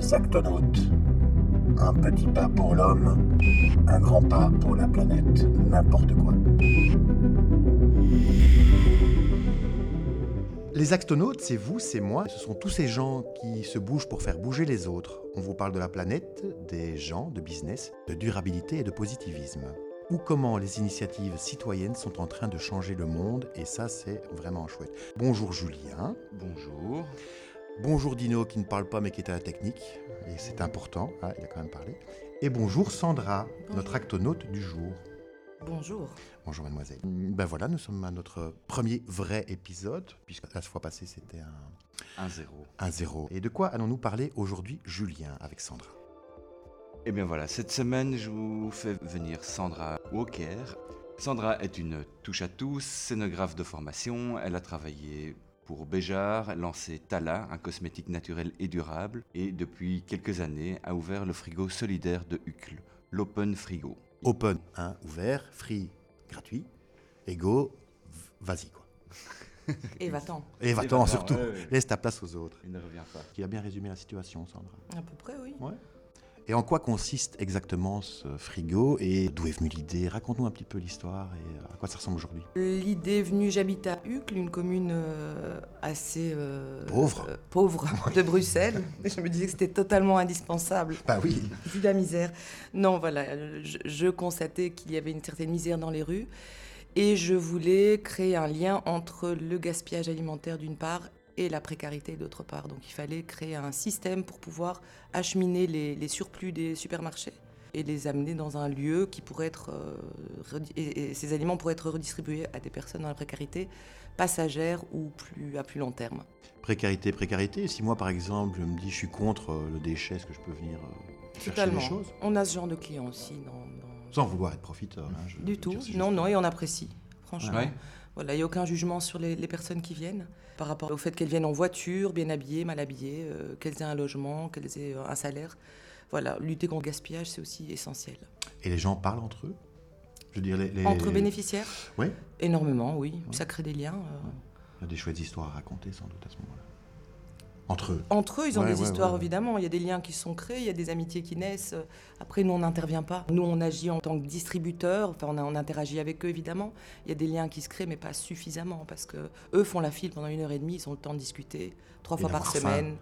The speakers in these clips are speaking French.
Les actonautes. Un petit pas pour l'homme, un grand pas pour la planète, n'importe quoi. Les actonautes, c'est vous, c'est moi. Ce sont tous ces gens qui se bougent pour faire bouger les autres. On vous parle de la planète, des gens, de business, de durabilité et de positivisme. Ou comment les initiatives citoyennes sont en train de changer le monde, et ça, c'est vraiment chouette. Bonjour Julien. Bonjour. Bonjour Dino qui ne parle pas mais qui est à la technique, et c'est important, ah, il a quand même parlé. Et bonjour Sandra, notre actonaute du jour. Bonjour. Bonjour mademoiselle. Ben voilà, nous sommes à notre premier vrai épisode, puisque la fois passée c'était un... Un zéro. Un zéro. Et de quoi allons-nous parler aujourd'hui, Julien, avec Sandra? Eh bien voilà, cette semaine je vous fais venir Sandra Walker. Sandra est une touche-à-tous, scénographe de formation. Elle a travaillé pour Béjar, lancé Tala, un cosmétique naturel et durable, et depuis quelques années a ouvert le frigo solidaire de Hucle, l'Open Frigo. Open, hein, ouvert, free, gratuit, ego, vas-y quoi. Et va-t'en. Et va-t'en va-t'en, surtout, ouais, ouais. laisse ta place aux autres. Il ne revient pas. Qui a bien résumé la situation, Sandra. À peu près, oui. Ouais. Et en quoi consiste exactement ce frigo et d'où est venue l'idée? Raconte-nous un petit peu l'histoire et à quoi ça ressemble aujourd'hui. L'idée est venue, j'habite à Uccle, une commune euh, assez euh, Pauvre. euh, pauvre de Bruxelles. Je me disais que c'était totalement indispensable, Bah oui. vu la misère. Non, voilà, euh, je, je constatais qu'il y avait une certaine misère dans les rues. Et je voulais créer un lien entre le gaspillage alimentaire d'une part et la précarité d'autre part. Donc il fallait créer un système pour pouvoir acheminer les, les surplus des supermarchés et les amener dans un lieu qui pourrait être euh, et, et ces aliments pourraient être redistribués à des personnes dans la précarité passagère ou plus à plus long terme. Précarité, précarité. Si moi par exemple je me dis je suis contre euh, le déchet, est-ce que je peux venir euh, chercher Totalement. des choses? On a ce genre de clients aussi dans, dans- Sans vouloir être profiteur. hein, je du tout. Non, non, et on apprécie. Franchement. Ouais. Voilà, il n'y a aucun jugement sur les, les personnes qui viennent par rapport au fait qu'elles viennent en voiture, bien habillées, mal habillées, euh, qu'elles aient un logement, qu'elles aient euh, un salaire. Voilà, lutter contre le gaspillage, c'est aussi essentiel. Et les gens parlent entre eux? Je veux dire, les. les- Entre bénéficiaires? Oui. Énormément, oui. Ça crée des liens. euh. Il y a des chouettes histoires à raconter sans doute à ce moment-là. Entre eux. Entre eux, ils ont Ouais, des ouais, histoires, ouais. évidemment. Il y a des liens qui sont créés, il y a des amitiés qui naissent. Après, nous, on n'intervient pas. Nous, on agit en tant que distributeur. Enfin, on, a- on interagit avec eux, évidemment. Il y a des liens qui se créent, mais pas suffisamment. Parce que eux font la file pendant une heure et demie. Ils ont le temps de discuter trois Et fois par faim. semaine.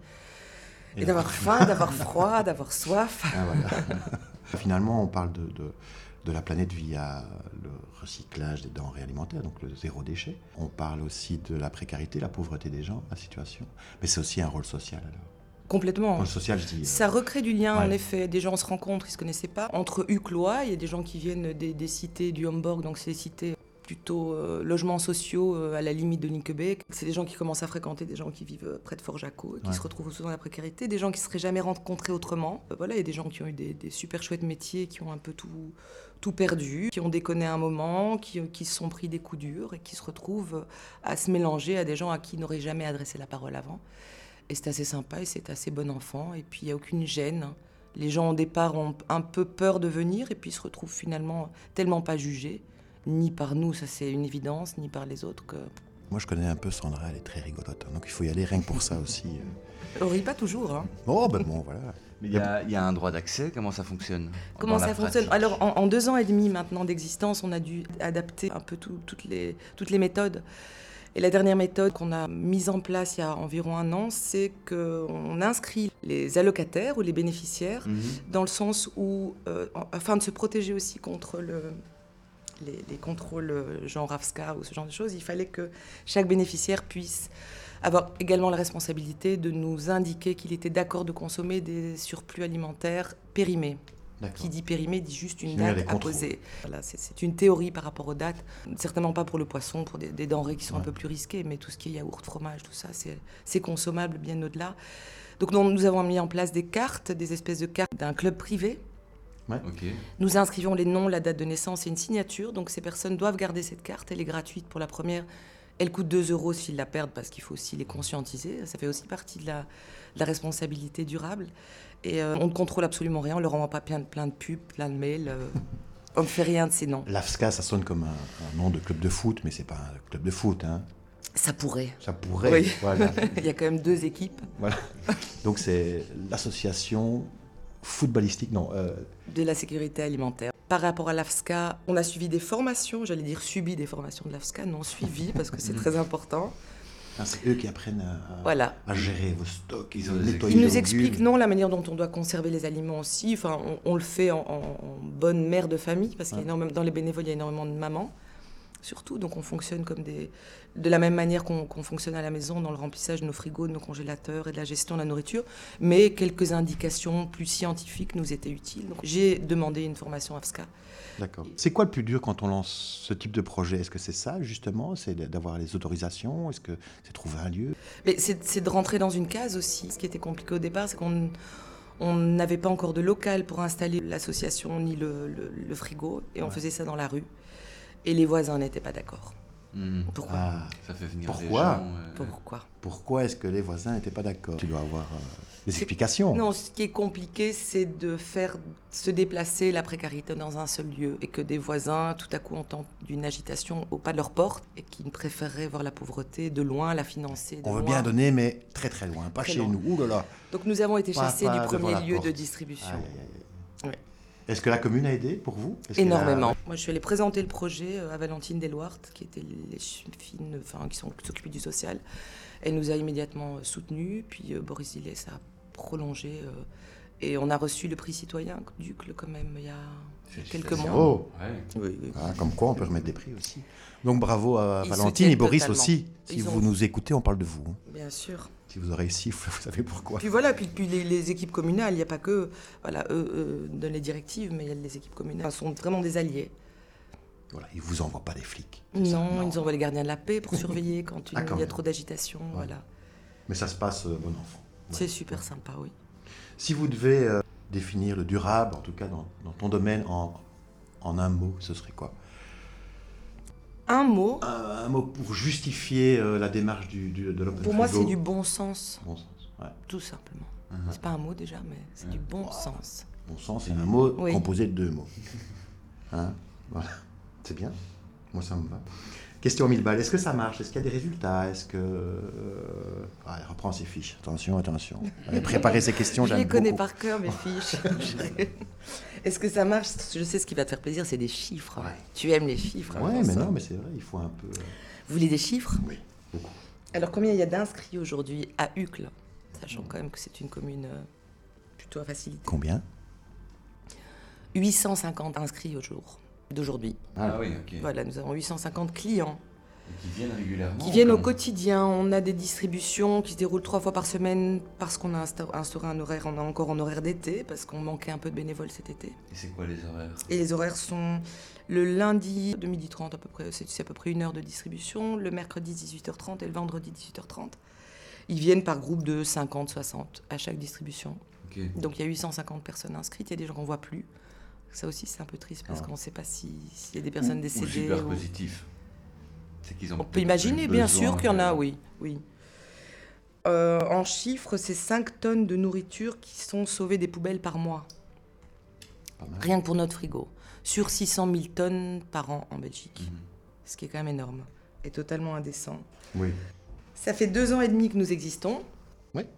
Et Et d'avoir faim, d'avoir froid, d'avoir soif. Ah, voilà. Finalement, on parle de, de, de la planète via le recyclage des denrées alimentaires, donc le zéro déchet. On parle aussi de la précarité, la pauvreté des gens, la situation. Mais c'est aussi un rôle social. Alors. Complètement. Rôle social, je dis. euh, Ça recrée du lien, en effet. Des gens se rencontrent, ils se connaissaient pas. Entre Uclois, il y a des gens qui viennent des, des cités du Hamburg, donc des cités plutôt euh, logements sociaux euh, à la limite de Linkebeek. C'est des gens qui commencent à fréquenter des gens qui vivent euh, près de Fort-Jaco, et qui Ouais. se retrouvent aussi dans la précarité, des gens qui se seraient jamais rencontrés autrement. Euh, voilà, il y a des gens qui ont eu des, des super chouettes métiers, qui ont un peu tout, tout perdu, qui ont déconné un moment, qui, qui se sont pris des coups durs et qui se retrouvent à se mélanger à des gens à qui ils n'auraient jamais adressé la parole avant. Et c'est assez sympa et c'est assez bon enfant. Et puis il n'y a aucune gêne. Les gens au départ ont un peu peur de venir et puis se retrouvent finalement tellement pas jugés, ni par nous, ça c'est une évidence, ni par les autres que. Moi, je connais un peu Sandra, elle est très rigolote. hein, donc il faut y aller rien que pour ça aussi. euh. On rit pas toujours. hein. Oh, ben bon, voilà. Mais il y, a- il y a un droit d'accès, comment ça fonctionne? Comment ça fonctionne? pratique Alors en, en deux ans et demi maintenant d'existence, on a dû adapter un peu tout- toutes, les, toutes les méthodes. Et la dernière méthode qu'on a mise en place il y a environ un an, c'est qu'on inscrit les allocataires ou les bénéficiaires Mhm. dans le sens où, euh, afin de se protéger aussi contre le, les, les contrôles euh, genre AFSCA ou ce genre de choses, il fallait que chaque bénéficiaire puisse avoir également la responsabilité de nous indiquer qu'il était d'accord de consommer des surplus alimentaires périmés. Qui dit périmé dit juste une date à poser. Voilà, c'est- une théorie par rapport aux dates. Certainement pas pour le poisson, pour des, des denrées qui sont un peu plus risquées, mais tout ce qui est yaourt, fromage, tout ça, c'est c'est consommable bien au-delà. Donc nous, nous avons mis en place des cartes, des espèces de cartes d'un club privé. Nous inscrivons les noms, la date de naissance et une signature. Donc ces personnes doivent garder cette carte. Elle est gratuite pour la première. Elle coûte 2 euros s'ils la perdent parce qu'il faut aussi les conscientiser. Ça fait aussi partie de la, de la responsabilité durable. Et euh, on ne contrôle absolument rien. On ne leur envoie pas plein de, plein de pubs, plein de mails. euh, on ne fait rien de ces noms. L'AFSCA, ça sonne comme un, un nom de club de foot, mais c'est pas un club de foot. Hein. Ça pourrait. Ça pourrait. Oui. Voilà. Il y a quand même deux équipes voilà. Donc c'est l'association footballistique, non, euh, de la sécurité alimentaire. Par rapport à l'AFSCA, on a suivi des formations, j'allais dire subi des formations de l'AFSCA, non suivi parce que c'est très important. ah, c'est eux qui apprennent à, Voilà. à gérer vos stocks, Ils ont Ils nous expliquent non la manière dont on doit conserver les aliments aussi. Enfin, on, on le fait en, en- en bonne mère de famille parce qu'il y a Ouais. énormément, dans les bénévoles il y a énormément de mamans surtout. Donc on fonctionne comme des de la même manière qu'on fonctionne à la maison dans le remplissage de nos frigos, de nos congélateurs et de la gestion de la nourriture. Mais quelques indications plus scientifiques nous étaient utiles. Donc j'ai demandé une formation AFSCA. D'accord. C'est quoi le plus dur quand on lance ce type de projet? Est-ce que c'est ça, justement? C'est d'avoir les autorisations? Est-ce que c'est trouver un lieu? Mais c'est c'est de rentrer dans une case aussi. Ce qui était compliqué au départ, c'est qu'on on n'avait pas encore de local pour installer l'association ni le, le- le frigo, et on Ouais. faisait ça dans la rue. Et les voisins n'étaient pas d'accord. Hmm. Pourquoi Ah, Ça fait venir Pourquoi des gens. euh, Pourquoi Pourquoi est-ce que les voisins n'étaient pas d'accord Tu dois avoir euh, des explications. Non, ce qui est compliqué, c'est de faire se déplacer la précarité dans un seul lieu et que des voisins, tout à coup, entendent d'une agitation au pas de leur porte et qui préféreraient voir la pauvreté de loin, la financer. de On veut bien donner, mais très très loin, pas Très chez loin. nous. Ouh là là. Donc nous avons été Pas- chassés pas du premier lieu de distribution. Ouais. Est-ce que la commune a aidé pour vous? A- Énormément. Moi, je suis allée présenter le projet euh, à Valentine Delouart, qui était les fines, enfin, qui s'occupent du social. Elle nous a immédiatement euh, soutenus. Puis euh, Boris Dillet a prolongé. Et on a reçu le prix citoyen Ducle quand même il y a quelques mois. Oh Ouais. Oui, oui. Ah, Comme quoi, on peut remettre des prix aussi. Donc bravo à Ils Valentine et Boris totalement. aussi. Si Ils vous ont- nous écoutez, on parle de vous. hein. Bien sûr. Si vous aurez siffle, vous savez pourquoi. Puis voilà, puis, puis les, les équipes communales, il n'y a pas que voilà, eux, eux donnent les directives, mais il y a les équipes communales. Sont vraiment des alliés. Voilà, ils vous envoient pas des flics. Non, ils nous envoient les gardiens de la paix pour surveiller quand une- Ah, il y a même. trop d'agitation. Voilà. Mais ça se passe euh, bon enfant. Ouais. C'est super sympa, oui. Si vous devez euh, définir le durable, en tout cas dans, dans ton domaine, en, en un mot, ce serait quoi? Un mot, un, un mot pour justifier euh, la démarche du, du- de l'Open pour moi, c'est du bon sens, bon sens. Ouais. tout simplement. Mhm. C'est pas un mot déjà, mais c'est du bon sens. Bon sens, c'est un mot Oui. composé de deux mots. Hein? Voilà. C'est bien. Moi, ça me va. Question à 1000 balles. Est-ce que ça marche? Est-ce qu'il y a des résultats? Est-ce que. euh, ah, elle reprend ses fiches. Attention, attention. Elle a préparé ses questions, Je les connais par cœur, mes fiches. Est-ce que ça marche? Je sais ce qui va te faire plaisir, c'est des chiffres. Ouais. Tu aimes les chiffres. Alors mais ça. non, mais c'est vrai, il faut un peu. euh, Vous voulez des chiffres? Oui, beaucoup. Alors, combien il y a d'inscrits aujourd'hui à Uccle? Sachant quand même que c'est une commune euh, plutôt à facilité. Combien? 850 inscrits au jour d'aujourd'hui. Ah oui, ok. Voilà, nous avons 850 clients Et qui viennent régulièrement. qui viennent au quotidien. On a des distributions qui se déroulent trois fois par semaine parce qu'on a insta- instauré un horaire, on a encore en horaire d'été parce qu'on manquait un peu de bénévoles cet été. Et c'est quoi les horaires? Et les horaires sont le lundi de 12h30 à peu près, c'est à peu près une heure de distribution, le mercredi 18h30 et le vendredi 18h30. Ils viennent par groupe de 50-60 à chaque distribution. Ok. Donc il y a 850 personnes inscrites, il y a des gens qu'on voit plus. Ça aussi c'est un peu triste parce qu'on ne sait pas si- s'il y a des personnes Ou décédées. super ou- positif. C'est qu'ils ont On peut imaginer, bien sûr qu'il y en a, oui. oui. Euh, en chiffres, c'est 5 tonnes de nourriture qui sont sauvées des poubelles par mois. Rien que pour notre frigo. Sur 600 000 tonnes par an en Belgique. Mhm. Ce qui est quand même énorme. Et totalement indécent. Oui. Ça fait deux ans et demi que nous existons.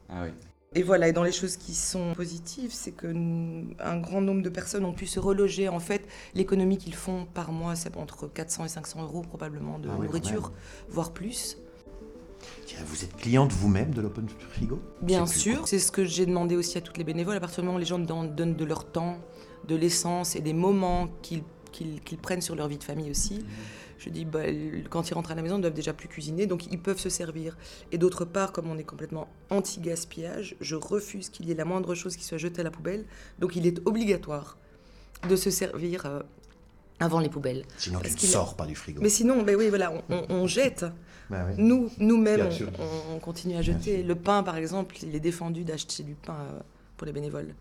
Ah oui. Et voilà, et dans les choses qui sont positives, c'est que un grand nombre de personnes ont pu se reloger. En fait, l'économie qu'ils font par mois, c'est entre 400 et 500 euros probablement de Ah oui, nourriture, voire plus. Tiens, vous êtes cliente vous-même de l'Open Frigo? Bien sûr, c'est ce que j'ai demandé aussi à toutes les bénévoles. À partir du moment où les gens don- donnent de leur temps, de l'essence et des moments qu'ils qu'ils- prennent sur leur vie de famille aussi, je dis, bah, quand ils rentrent à la maison, ils ne doivent déjà plus cuisiner, donc ils peuvent se servir. Et d'autre part, comme on est complètement anti-gaspillage, je refuse qu'il y ait la moindre chose qui soit jetée à la poubelle. Donc il est obligatoire de se servir euh, avant les poubelles. Sinon, tu Parce ne qu'il a- sors pas du frigo. Mais sinon, ben oui, voilà, on, on- on jette. Bah oui. Nous, nous-mêmes, on, on- on continue à jeter. Le pain, par exemple, il est défendu d'acheter du pain euh, pour les bénévoles.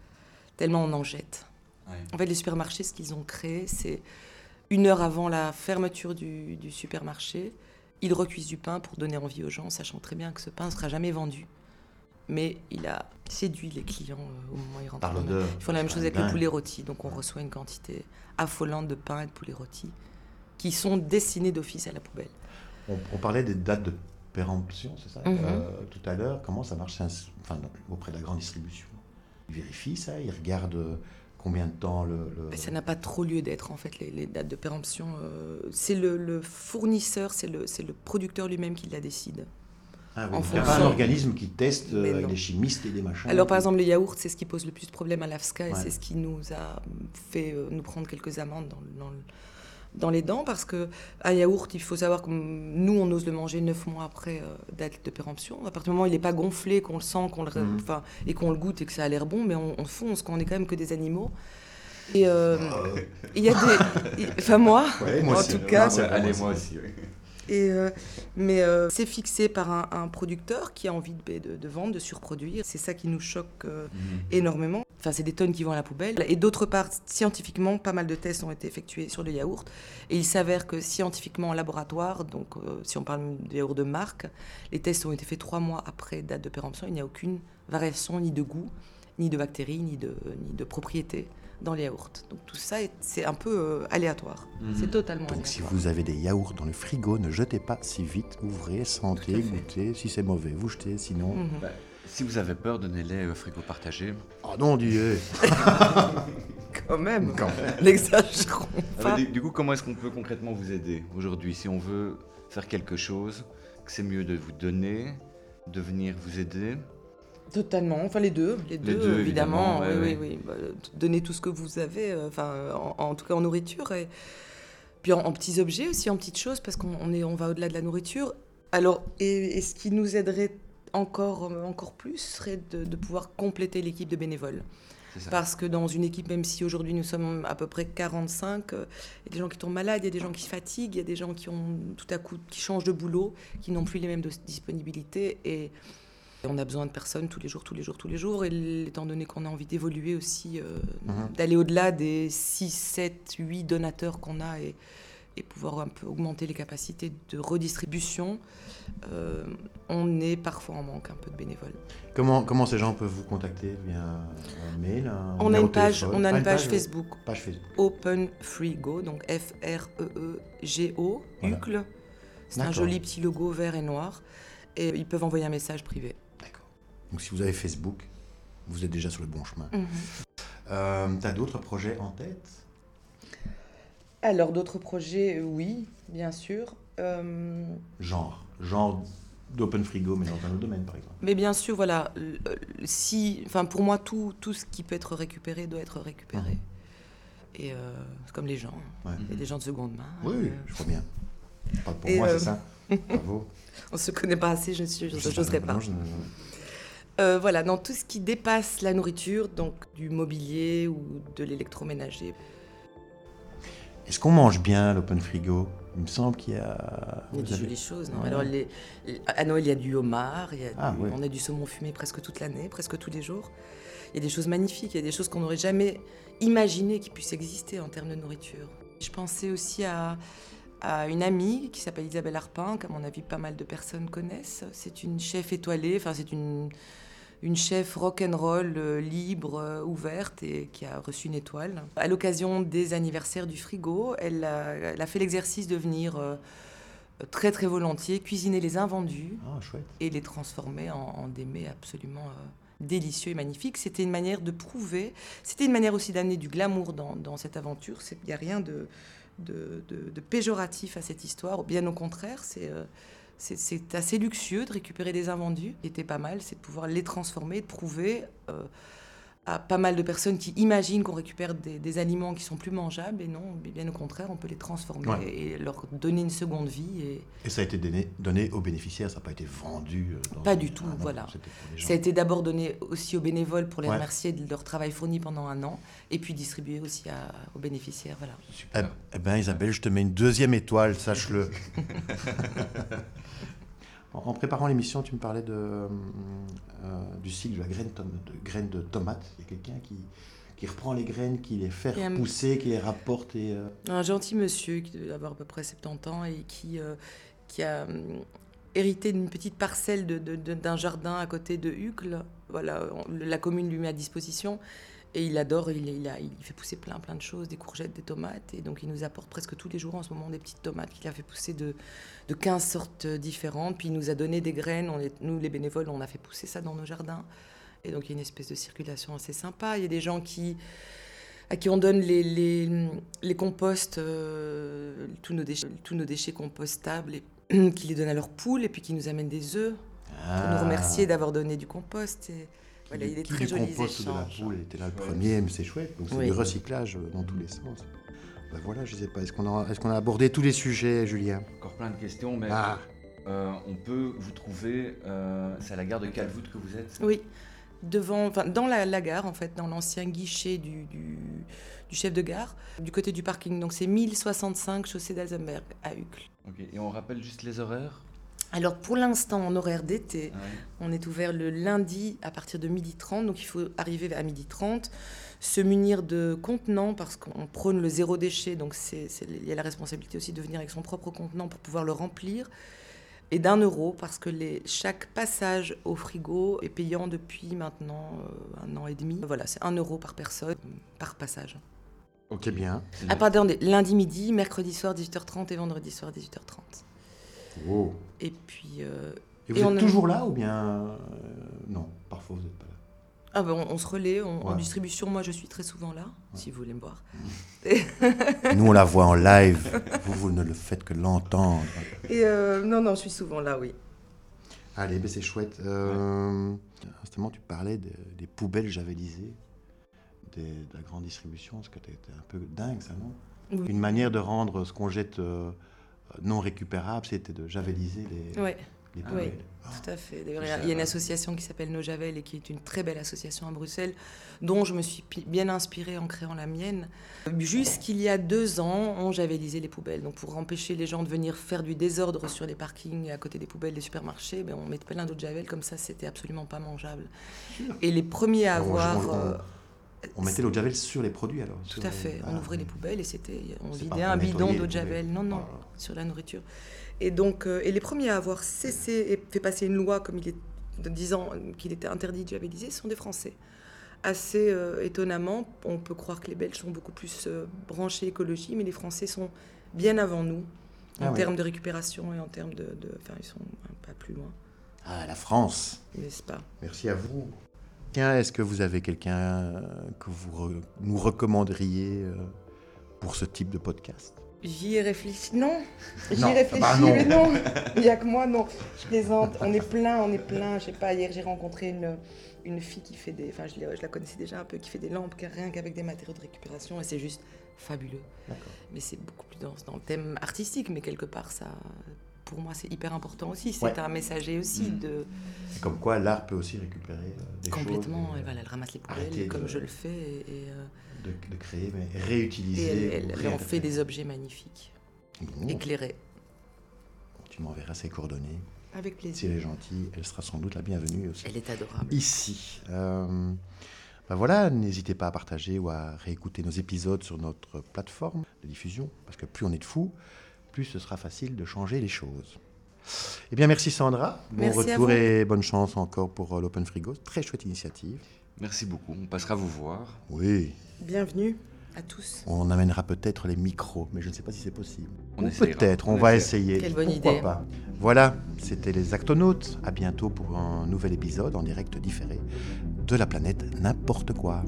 Tellement on en jette. Ouais. En fait, les supermarchés, ce qu'ils ont créé, c'est une heure avant la fermeture du, du supermarché, ils recuisent du pain pour donner envie aux gens, sachant très bien que ce pain ne sera jamais vendu. Mais il a séduit les clients euh, au moment où ils rentrent. Par l'odeur. Ils font la même chose avec le poulet rôti. Donc on reçoit une quantité affolante de pain et de poulet rôti qui sont destinés d'office à la poubelle. On, on parlait des dates de péremption, c'est ça Mhm. euh, Tout à l'heure, comment ça marche enfin, auprès de la grande distribution? Ils vérifient ça, ils regardent euh, combien de temps le. Ça n'a pas trop lieu d'être en fait les, les dates de péremption. euh, c'est le, le fournisseur, c'est le, producteur lui-même qui la décide. Ah oui, en il n'y a pas un organisme qui teste euh, des chimistes et des machins. Alors par exemple le yaourt, c'est ce qui pose le plus de problèmes à l'AFSCA et Ouais. c'est ce qui nous a fait euh, nous prendre quelques amendes dans, dans le- dans les dents parce que un yaourt, il faut savoir que nous on ose le manger neuf mois après euh, date de péremption. À partir du moment où il n'est pas gonflé, qu'on le sent, qu'on le, enfin, et qu'on le goûte et que ça a l'air bon, mais on, on fonce quand on est quand même que des animaux. Et euh, il y a des, enfin moi, Ouais, moi en aussi. tout cas, allez, moi moi aussi. oui. Et, euh, mais euh, c'est fixé par un, un producteur qui a envie de, de- de vendre, de surproduire. C'est ça qui nous choque euh, énormément. Enfin, c'est des tonnes qui vont à la poubelle. Et d'autre part, scientifiquement, pas mal de tests ont été effectués sur le yaourt. Et il s'avère que scientifiquement, en laboratoire, donc si on parle de yaourt de marque, les tests ont été faits trois mois après date de péremption. Il n'y a aucune variation ni de goût, ni de bactéries, ni de, ni de propriétés dans les yaourts. Donc tout ça, est- c'est un peu euh, aléatoire. C'est totalement Donc si vous avez des yaourts dans le frigo, ne jetez pas si vite, ouvrez, sentez, goûtez. Si c'est mauvais, vous jetez, sinon... Mhm. Bah, si vous avez peur, donnez-les au frigo partagé. Oh non, Dieu Quand même, Quand même. n'exagérons Ah, pas. du coup, comment est-ce qu'on peut concrètement vous aider aujourd'hui Si on veut faire quelque chose, que c'est mieux de vous donner, de venir vous aider? Totalement, enfin les deux, les deux, deux, évidemment. évidemment, oui, ouais, oui, oui. Bah, donnez tout ce que vous avez, euh, enfin, en, en tout cas en nourriture et puis en, en petits objets aussi, en petites choses, parce qu'on on est, on va au-delà de la nourriture. Alors, et, et ce qui nous aiderait encore, euh, encore plus serait de, de pouvoir compléter l'équipe de bénévoles. Parce que dans une équipe, même si aujourd'hui nous sommes à peu près 45, euh, il y a des gens qui tombent malades, il y a des gens qui se fatiguent, il y a des gens qui ont tout à coup qui changent de boulot, qui n'ont plus les mêmes disponibilités et on a besoin de personnes tous les jours, tous les jours, tous les jours. Et étant donné qu'on a envie d'évoluer aussi, euh, Mhm. d'aller au-delà des 6, 7, 8 donateurs qu'on a et, et pouvoir un peu augmenter les capacités de redistribution, euh, on est parfois en manque un peu de bénévoles. Comment, comment ces gens peuvent vous contacter Via un mail un On a une page, téléphone on a Ah, une page Facebook. Page Facebook. Open Free Go, donc F-R-E-E-G-O, Voilà. UCLE. C'est un joli petit logo vert et noir. Et ils peuvent envoyer un message privé. D'accord. Donc si vous avez Facebook, vous êtes déjà sur le bon chemin. Mhm. Euh, T'as d'autres projets en tête? Alors, d'autres projets, euh, oui, bien sûr. Euh, Genre, genre d'open frigo, mais dans un autre domaine, par exemple. mais bien sûr, voilà, euh, si, enfin, pour moi, tout, tout ce qui peut être récupéré doit être récupéré. Mhm. Et euh, c'est comme les gens, Ouais. il y a des gens de seconde main. Oui, Euh, je vois bien. Pas pour Et, moi, euh, c'est ça? Bravo. on se connaît pas assez, je ne n'oserais pas. je Euh, voilà, dans tout ce qui dépasse la nourriture, donc du mobilier ou de l'électroménager. Est-ce qu'on mange bien l'open frigo? Il me semble qu'il y a. Il y a des avez- jolies choses. non? Ouais. Alors, les- à Noël, il y a du homard, il y a Ah, du- ouais. on a du saumon fumé presque toute l'année, presque tous les jours. Il y a des choses magnifiques, il y a des choses qu'on n'aurait jamais imaginé qui puissent exister en termes de nourriture. Je pensais aussi à, à une amie qui s'appelle Isabelle Arpin, qu'à mon avis pas mal de personnes connaissent. C'est une chef étoilée, enfin c'est une, une chef rock'n'roll euh, libre, euh, ouverte et qui a reçu une étoile. À l'occasion des anniversaires du frigo, elle a, elle a fait l'exercice de venir euh, très très volontiers cuisiner les invendus Ah, et les transformer en, en des mets absolument délicieux et magnifiques. C'était une manière de prouver, c'était une manière aussi d'amener du glamour dans, dans cette aventure. Il n'y a rien de, de, péjoratif à cette histoire, bien au contraire, c'est... euh, c'est- assez luxueux de récupérer des invendus. Était pas mal, c'est de pouvoir les transformer, de prouver euh, à pas mal de personnes qui imaginent qu'on récupère des, des aliments qui sont plus mangeables. Et non, bien au contraire, on peut les transformer Ouais. et leur donner une seconde vie. Et, Et ça a été donné, donné aux bénéficiaires, ça n'a pas été vendu euh, dans Pas du tout, Ah voilà. Ça a été d'abord donné aussi aux bénévoles pour les Ouais. remercier de leur travail fourni pendant un an, et puis distribué aussi à- aux bénéficiaires. Voilà. Eh, Super. eh ben Isabelle, je te mets une deuxième étoile, sache-le. en, en préparant l'émission, tu me parlais de, euh, euh, du cycle de la graine, de graine de tomate. Il y a quelqu'un qui, qui reprend les graines, qui les fait un- pousser, qui les rapporte et... euh, Un gentil monsieur qui devait avoir à peu près 70 ans et qui, euh, qui a hum, hérité d'une petite parcelle de- de- de- d'un jardin à côté de Hucle. Voilà, on- la commune lui met à disposition. Et il adore, il, il, a, il fait pousser plein plein de choses, des courgettes, des tomates. Et donc il nous apporte presque tous les jours en ce moment des petites tomates qu'il a fait pousser de, de 15 sortes différentes. Puis il nous a donné des graines. On est- nous, les bénévoles, on a fait pousser ça dans nos jardins. Et donc il y a une espèce de circulation assez sympa. Il y a des gens qui, à qui on donne les, les, les composts, euh, tous, nos déchets, tous nos déchets compostables, et qui les donnent à leurs poules et puis qui nous amènent des œufs pour nous remercier d'avoir donné du compost. Et voilà, il Qui très du jolis compost de la poule était là le premier, mais c'est chouette. Donc c'est Oui. du recyclage euh, dans tous les sens. Ben voilà, je sais pas. Est-ce qu'on a, est-ce qu'on a abordé tous les sujets, Julien? Encore plein de questions, mais Ah, euh, on peut vous trouver. euh, c'est à la gare de Calvoute que vous êtes Oui, devant, enfin, dans la, la gare, en fait, dans l'ancien guichet du, du, du chef de gare, du côté du parking. Donc c'est 1065 chaussée d'Alzenberg à Uccle. Ok, Et on rappelle juste les horaires? Alors pour l'instant, en horaire d'été, Ouais. on est ouvert le lundi à partir de 12h30. Donc il faut arriver à 12h30, se munir de contenants parce qu'on prône le zéro déchet. Donc c'est, c'est- il y a la responsabilité aussi de venir avec son propre contenant pour pouvoir le remplir. Et d'un euro parce que les, chaque passage au frigo est payant depuis maintenant euh, un an et demi. Voilà, c'est un euro par personne, par passage. ok, bien. Ah, pardon, lundi midi, mercredi soir 18h30 et vendredi soir 18h30. Oh. Et puis, euh, Et vous Et êtes on a- toujours là ou bien euh, non Parfois vous n'êtes pas là. ah ben, on, on se relaie on- en distribution. Moi, je suis très souvent là, si vous voulez me voir. Nous, on la voit en live. vous, vous ne le faites que l'entendre. Et euh, non, non, je suis souvent là, oui. Allez, ben c'est chouette. Euh, Justement, tu parlais de- des poubelles javelisées, des- de la grande distribution, parce que t'es un peu dingue, ça, non? Oui. Une manière de rendre ce qu'on jette euh, non récupérable, c'était de javeliser les, Ouais, les Ah poubelles. tout à fait. D'ailleurs, il y a- une association qui s'appelle Nos Javel et qui est une très belle association à Bruxelles, dont je me suis bien inspirée en créant la mienne. Jusqu'il y a deux ans, on javelisait les poubelles. Donc, pour empêcher les gens de venir faire du désordre sur les parkings à côté des poubelles des supermarchés, ben, on met plein d'eau de javel, comme ça, c'était absolument pas mangeable. Et les premiers à avoir. On- mettait l'eau de javel sur les produits alors Tout à les- fait. On Ah, ouvrait les poubelles et c'était, on vidait un bidon d'eau de javel. Non, non, sur la nourriture. Et donc, euh, et les premiers à avoir cessé et fait passer une loi comme il est de disant qu'il était interdit de javeliser sont des Français. Assez euh, étonnamment, on peut croire que les Belges sont beaucoup plus euh, branchés écologie, mais les Français sont bien avant nous en Ah oui. termes de récupération et en termes de, de- enfin, ils sont un pas plus loin, Ah, la France n'est-ce pas? Merci à vous. Est-ce que vous avez quelqu'un euh, que vous re- nous recommanderiez euh, pour ce type de podcast? J'y ai réfléchi. Non, j'y Non, ai réfléchi, bah non. mais non. Il n'y a que moi, non. Je plaisante. On est plein, on est plein. Je sais pas, hier j'ai rencontré une, une fille qui fait des. Enfin, je, je la connaissais déjà un peu, qui fait des lampes, rien qu'avec des matériaux de récupération. Et c'est juste fabuleux. Mais c'est beaucoup plus dans, dans le thème artistique. Mais quelque part, ça. Pour moi, c'est hyper important aussi. C'est Ouais. un messager aussi Mm. de Et Comme quoi, l'art peut aussi récupérer euh, des complètement. choses. Elle, et, voilà, elle ramasse les poubelles comme de- je le fais et, et, euh, de, de créer, mais et réutiliser. elle, ou elle- elle en fait des objets magnifiques, Bon, éclairés. tu m'enverras ses coordonnées. Avec Si plaisir. elle est gentille, elle sera sans doute la bienvenue aussi. Elle est adorable. Ici. Euh, ben voilà, n'hésitez pas à partager ou à réécouter nos épisodes sur notre plateforme de diffusion, parce que plus on est de fous, plus ce sera facile de changer les choses. Eh bien, merci Sandra. Bon Merci retour et bonne chance encore pour euh, l'Open Frigo. Très chouette initiative. Merci beaucoup. On passera vous voir. Oui, Bienvenue à tous. on amènera peut-être les micros, mais je ne sais pas si c'est possible. On Ou peut-être, on, On va essaiera. essayer. Quelle bonne Pourquoi idée. pas. Voilà, c'était les Actonautes. À bientôt pour un nouvel épisode en direct différé de la planète n'importe quoi.